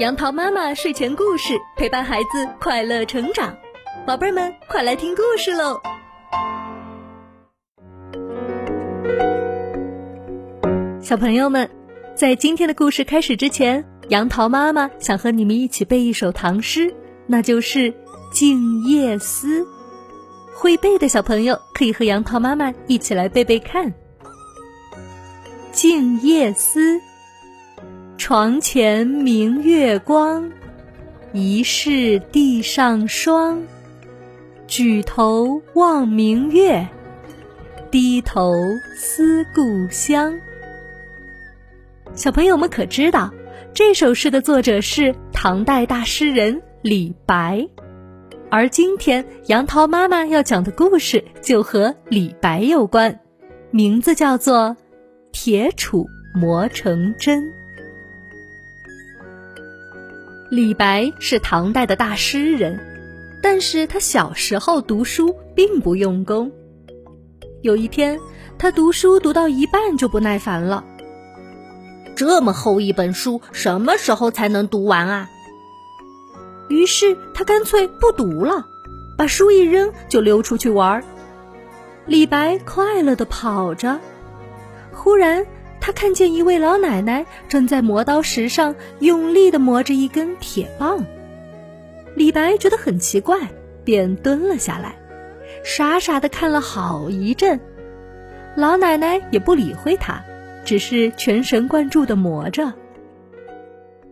杨桃妈妈睡前故事陪伴孩子快乐成长，宝贝们快来听故事喽！小朋友们，在今天的故事开始之前，杨桃妈妈想和你们一起背一首唐诗，那就是《静夜思》。会背的小朋友可以和杨桃妈妈一起来背背看，《静夜思》。床前明月光，疑是地上霜。举头望明月，低头思故乡。小朋友们可知道，这首诗的作者是唐代大诗人李白，而今天杨桃妈妈要讲的故事就和李白有关，名字叫做《铁杵磨成针》。李白是唐代的大诗人，但是他小时候读书并不用功。有一天，他读书读到一半就不耐烦了。这么厚一本书，什么时候才能读完啊？于是他干脆不读了，把书一扔就溜出去玩。李白快乐的跑着，忽然。他看见一位老奶奶正在磨刀石上用力地磨着一根铁棒，李白觉得很奇怪，便蹲了下来，傻傻地看了好一阵。老奶奶也不理会他，只是全神贯注地磨着。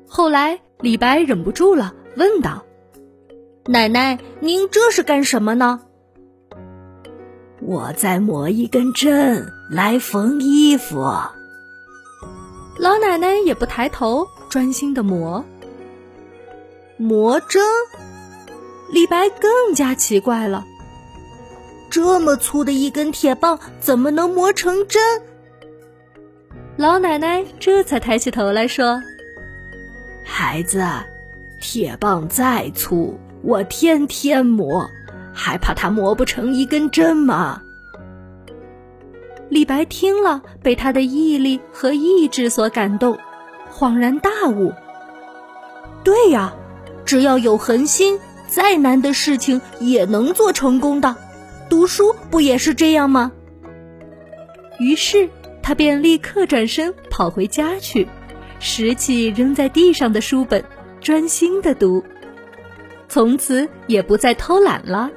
后来，李白忍不住了，问道：“奶奶，您这是干什么呢？”“我在磨一根针来缝衣服。”老奶奶也不抬头，专心的磨。磨针，李白更加奇怪了。这么粗的一根铁棒，怎么能磨成针？老奶奶这才抬起头来说：“孩子，铁棒再粗，我天天磨，还怕它磨不成一根针吗？”李白听了，被他的毅力和意志所感动，恍然大悟。对呀，只要有恒心，再难的事情也能做成功的。读书不也是这样吗？于是他便立刻转身跑回家去，拾起扔在地上的书本，专心的读，从此也不再偷懒了。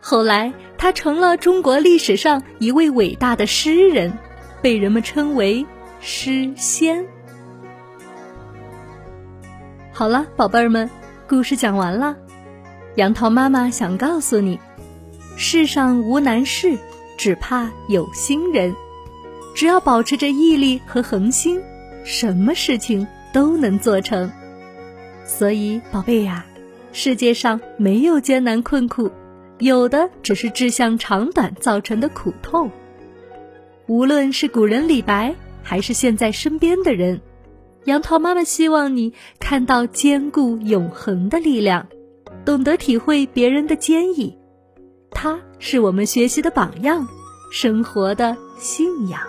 后来，他成了中国历史上一位伟大的诗人，被人们称为“诗仙”。好了，宝贝儿们，故事讲完了。杨桃妈妈想告诉你：世上无难事，只怕有心人。只要保持着毅力和恒心，什么事情都能做成。所以，宝贝呀，世界上没有艰难困苦。有的只是志向长短造成的苦痛。无论是古人李白，还是现在身边的人，杨桃妈妈希望你看到坚固永恒的力量，懂得体会别人的坚毅。它是我们学习的榜样，生活的信仰。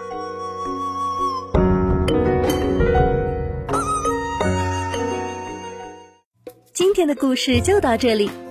今天的故事就到这里。